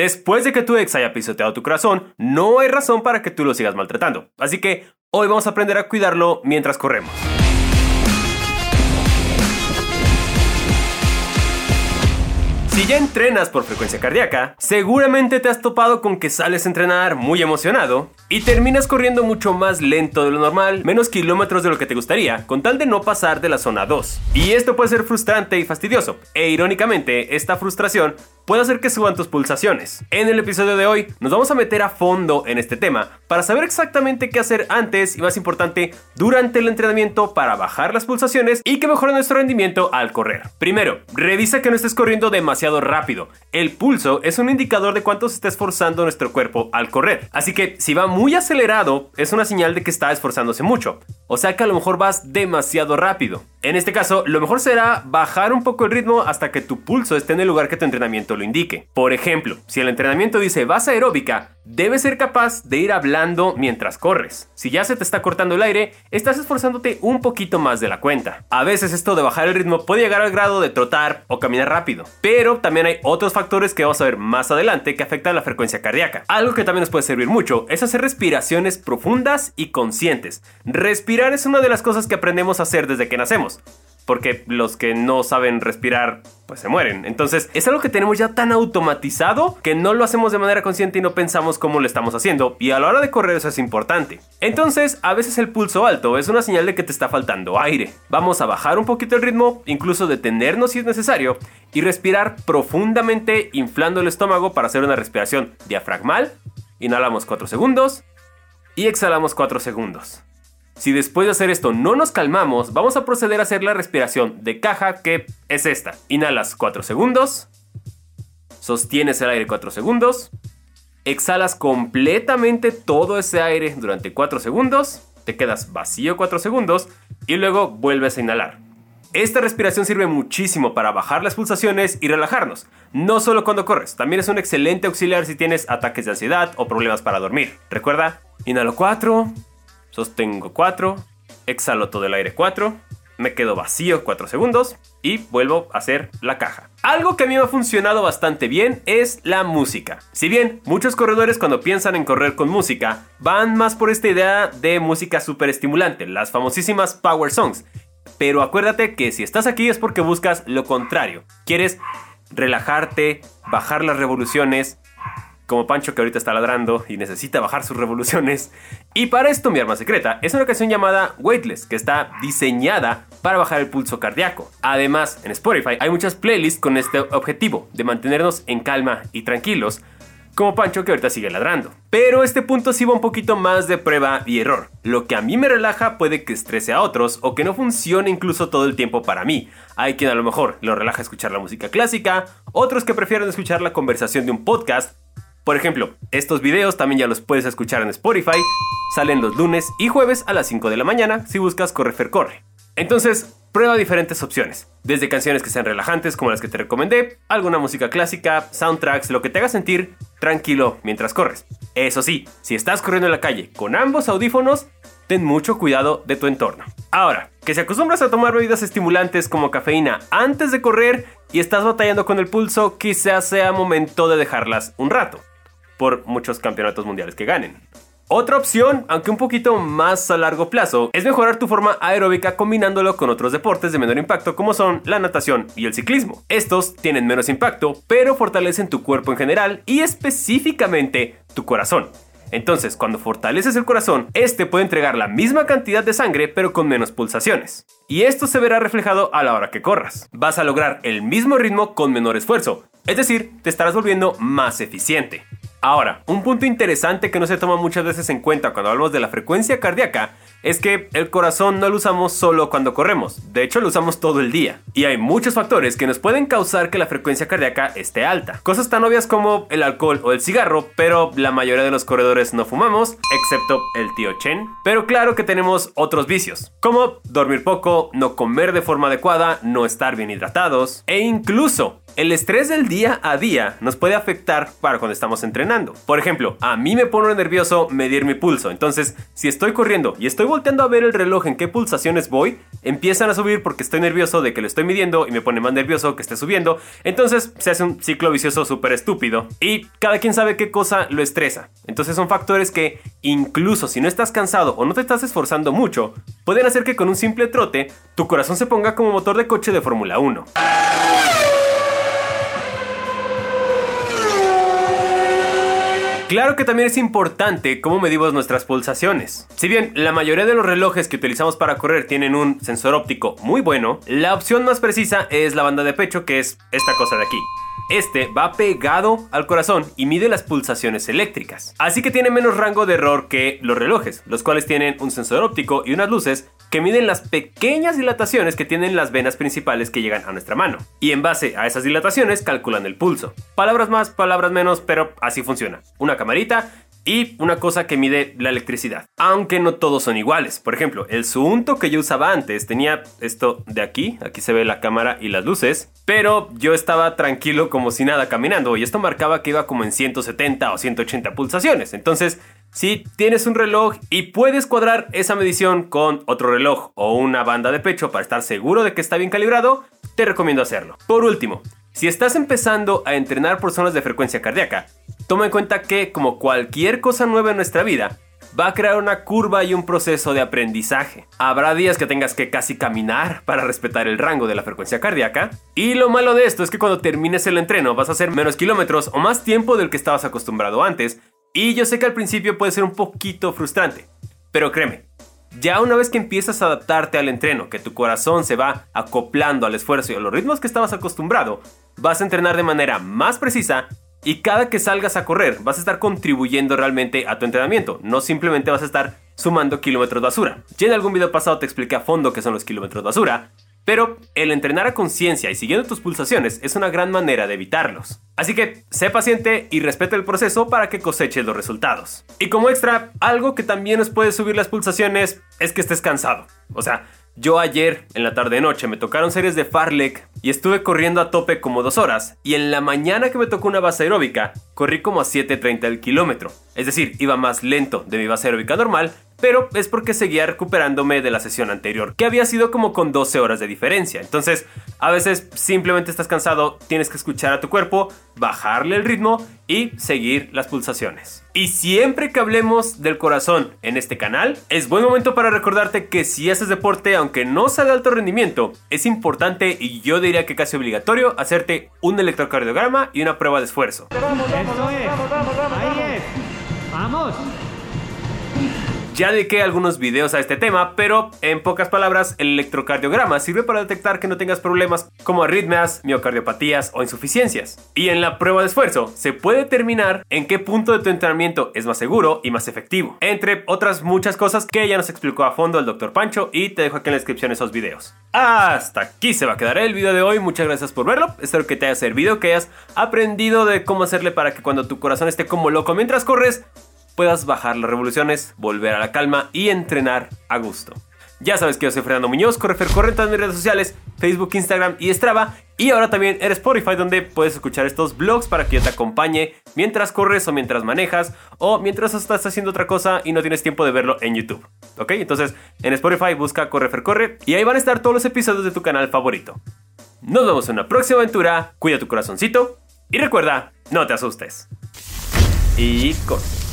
Después de que tu ex haya pisoteado tu corazón, no hay razón para que tú lo sigas maltratando. Así que hoy vamos a aprender a cuidarlo mientras corremos. Si ya entrenas por frecuencia cardíaca, seguramente te has topado con que sales a entrenar muy emocionado y terminas corriendo mucho más lento de lo normal, menos kilómetros de lo que te gustaría, con tal de no pasar de la zona 2. Y esto puede ser frustrante y fastidioso, e irónicamente, esta frustración puede hacer que suban tus pulsaciones. En el episodio de hoy nos vamos a meter a fondo en este tema para saber exactamente qué hacer antes y más importante durante el entrenamiento para bajar las pulsaciones y que mejore nuestro rendimiento al correr. Primero, revisa que no estés corriendo demasiado rápido. El pulso es un indicador de cuánto se está esforzando nuestro cuerpo al correr. Así que si va muy acelerado es una señal de que está esforzándose mucho. O sea que a lo mejor vas demasiado rápido. En este caso, lo mejor será bajar un poco el ritmo hasta que tu pulso esté en el lugar que tu entrenamiento lo indique. Por ejemplo, si el entrenamiento dice base aeróbica, debes ser capaz de ir hablando mientras corres. Si ya se te está cortando el aire, estás esforzándote un poquito más de la cuenta. A veces esto de bajar el ritmo puede llegar al grado de trotar o caminar rápido, pero también hay otros factores que vamos a ver más adelante que afectan la frecuencia cardíaca. Algo que también nos puede servir mucho es hacer respiraciones profundas y conscientes. Respirar es una de las cosas que aprendemos a hacer desde que nacemos porque los que no saben respirar pues se mueren. Entonces es algo que tenemos ya tan automatizado que no lo hacemos de manera consciente y no pensamos cómo lo estamos haciendo y a la hora de correr eso es importante. Entonces a veces el pulso alto es una señal de que te está faltando aire. Vamos a bajar un poquito el ritmo, incluso detenernos si es necesario y respirar profundamente inflando el estómago para hacer una respiración diafragmal. Inhalamos 4 segundos y exhalamos 4 segundos. Si después de hacer esto no nos calmamos, vamos a proceder a hacer la respiración de caja que es esta. Inhalas 4 segundos, sostienes el aire 4 segundos, exhalas completamente todo ese aire durante 4 segundos, te quedas vacío 4 segundos y luego vuelves a inhalar. Esta respiración sirve muchísimo para bajar las pulsaciones y relajarnos, no solo cuando corres, también es un excelente auxiliar si tienes ataques de ansiedad o problemas para dormir. Recuerda, inhalo 4, sostengo 4, exhalo todo el aire 4, me quedo vacío 4 segundos y vuelvo a hacer la caja. Algo que a mí me ha funcionado bastante bien es la música. Si bien muchos corredores cuando piensan en correr con música van más por esta idea de música súper estimulante, las famosísimas power songs. Pero acuérdate que si estás aquí es porque buscas lo contrario. Quieres relajarte, bajar las revoluciones, como Pancho que ahorita está ladrando y necesita bajar sus revoluciones. Y para esto mi arma secreta es una canción llamada Weightless, que está diseñada para bajar el pulso cardíaco. Además, en Spotify hay muchas playlists con este objetivo, de mantenernos en calma y tranquilos, como Pancho que ahorita sigue ladrando. Pero este punto sí va un poquito más de prueba y error. Lo que a mí me relaja puede que estrese a otros o que no funcione incluso todo el tiempo para mí. Hay quien a lo mejor lo relaja escuchar la música clásica, otros que prefieren escuchar la conversación de un podcast por ejemplo, estos videos también ya los puedes escuchar en Spotify, salen los lunes y jueves a las 5 de la mañana si buscas Correfer Corre. Entonces, prueba diferentes opciones, desde canciones que sean relajantes como las que te recomendé, alguna música clásica, soundtracks, lo que te haga sentir tranquilo mientras corres. Eso sí, si estás corriendo en la calle con ambos audífonos, ten mucho cuidado de tu entorno. Ahora, que si acostumbras a tomar bebidas estimulantes como cafeína antes de correr y estás batallando con el pulso, quizás sea momento de dejarlas un rato por muchos campeonatos mundiales que ganen. Otra opción, aunque un poquito más a largo plazo, es mejorar tu forma aeróbica combinándolo con otros deportes de menor impacto como son la natación y el ciclismo. Estos tienen menos impacto, pero fortalecen tu cuerpo en general y específicamente tu corazón. Entonces, cuando fortaleces el corazón, este puede entregar la misma cantidad de sangre pero con menos pulsaciones. Y esto se verá reflejado a la hora que corras. Vas a lograr el mismo ritmo con menor esfuerzo, es decir, te estarás volviendo más eficiente. Ahora, un punto interesante que no se toma muchas veces en cuenta cuando hablamos de la frecuencia cardíaca es que el corazón no lo usamos solo cuando corremos, de hecho lo usamos todo el día. Y hay muchos factores que nos pueden causar que la frecuencia cardíaca esté alta. Cosas tan obvias como el alcohol o el cigarro, pero la mayoría de los corredores no fumamos, excepto el tío Chen. Pero claro que tenemos otros vicios, como dormir poco, no comer de forma adecuada, no estar bien hidratados e incluso El estrés del día a día nos puede afectar para cuando estamos entrenando. Por ejemplo, a mí me pone nervioso medir mi pulso. Entonces, si estoy corriendo y estoy volteando a ver el reloj en qué pulsaciones voy, empiezan a subir porque estoy nervioso de que lo estoy midiendo y me pone más nervioso que esté subiendo. Entonces, se hace un ciclo vicioso súper estúpido. Y cada quien sabe qué cosa lo estresa. Entonces, son factores que, incluso si no estás cansado o no te estás esforzando mucho, pueden hacer que con un simple trote tu corazón se ponga como motor de coche de Fórmula 1. Claro que también es importante cómo medimos nuestras pulsaciones. Si bien la mayoría de los relojes que utilizamos para correr tienen un sensor óptico muy bueno, la opción más precisa es la banda de pecho, que es esta cosa de aquí. Este va pegado al corazón y mide las pulsaciones eléctricas. Así que tiene menos rango de error que los relojes, los cuales tienen un sensor óptico y unas luces que miden las pequeñas dilataciones que tienen las venas principales que llegan a nuestra mano. Y en base a esas dilataciones calculan el pulso. Palabras más, palabras menos, pero así funciona. Una camarita y una cosa que mide la electricidad. Aunque no todos son iguales. Por ejemplo, el Suunto que yo usaba antes tenía esto de aquí. Aquí se ve la cámara y las luces. Pero yo estaba tranquilo como si nada caminando. Y esto marcaba que iba como en 170 o 180 pulsaciones. Entonces, si tienes un reloj y puedes cuadrar esa medición con otro reloj o una banda de pecho para estar seguro de que está bien calibrado, te recomiendo hacerlo. Por último, si estás empezando a entrenar por zonas de frecuencia cardíaca, toma en cuenta que, como cualquier cosa nueva en nuestra vida, va a crear una curva y un proceso de aprendizaje. Habrá días que tengas que casi caminar para respetar el rango de la frecuencia cardíaca. Y lo malo de esto es que cuando termines el entreno vas a hacer menos kilómetros o más tiempo del que estabas acostumbrado antes. Y yo sé que al principio puede ser un poquito frustrante. Pero créeme, ya una vez que empiezas a adaptarte al entreno, que tu corazón se va acoplando al esfuerzo y a los ritmos que estabas acostumbrado, vas a entrenar de manera más precisa y cada que salgas a correr vas a estar contribuyendo realmente a tu entrenamiento, no simplemente vas a estar sumando kilómetros basura. Ya en algún video pasado te expliqué a fondo qué son los kilómetros basura, pero el entrenar a conciencia y siguiendo tus pulsaciones es una gran manera de evitarlos. Así que sé paciente y respeta el proceso para que coseches los resultados. Y como extra, algo que también nos puede subir las pulsaciones es que estés cansado. O sea, yo ayer, en la tarde-noche, me tocaron series de Farlek y estuve corriendo a tope como dos horas. Y en la mañana que me tocó una base aeróbica, corrí como a 7.30 el kilómetro. Es decir, iba más lento de mi base aeróbica normal, pero es porque seguía recuperándome de la sesión anterior, que había sido como con 12 horas de diferencia. Entonces, a veces simplemente estás cansado, tienes que escuchar a tu cuerpo, bajarle el ritmo y seguir las pulsaciones. Y siempre que hablemos del corazón en este canal, es buen momento para recordarte que si haces deporte, aunque no sea de alto rendimiento, es importante y yo diría que casi obligatorio hacerte un electrocardiograma y una prueba de esfuerzo. Ahí es. Vamos. Ya dediqué algunos videos a este tema, pero en pocas palabras, el electrocardiograma sirve para detectar que no tengas problemas como arritmias, miocardiopatías o insuficiencias. Y en la prueba de esfuerzo se puede determinar en qué punto de tu entrenamiento es más seguro y más efectivo, entre otras muchas cosas que ya nos explicó a fondo el Dr. Pancho y te dejo aquí en la descripción esos videos. Hasta aquí se va a quedar el video de hoy, muchas gracias por verlo, espero que te haya servido, que hayas aprendido de cómo hacerle para que cuando tu corazón esté como loco mientras corres, puedas bajar las revoluciones, volver a la calma y entrenar a gusto. Ya sabes que yo soy Fernando Muñoz, Correfer corre en todas mis redes sociales, Facebook, Instagram y Strava. Y ahora también eres Spotify donde puedes escuchar estos vlogs para que yo te acompañe mientras corres o mientras manejas o mientras estás haciendo otra cosa y no tienes tiempo de verlo en YouTube. ¿Ok? Entonces en Spotify busca Correfer Corre y ahí van a estar todos los episodios de tu canal favorito. Nos vemos en una próxima aventura, cuida tu corazoncito y recuerda, no te asustes. Y corre.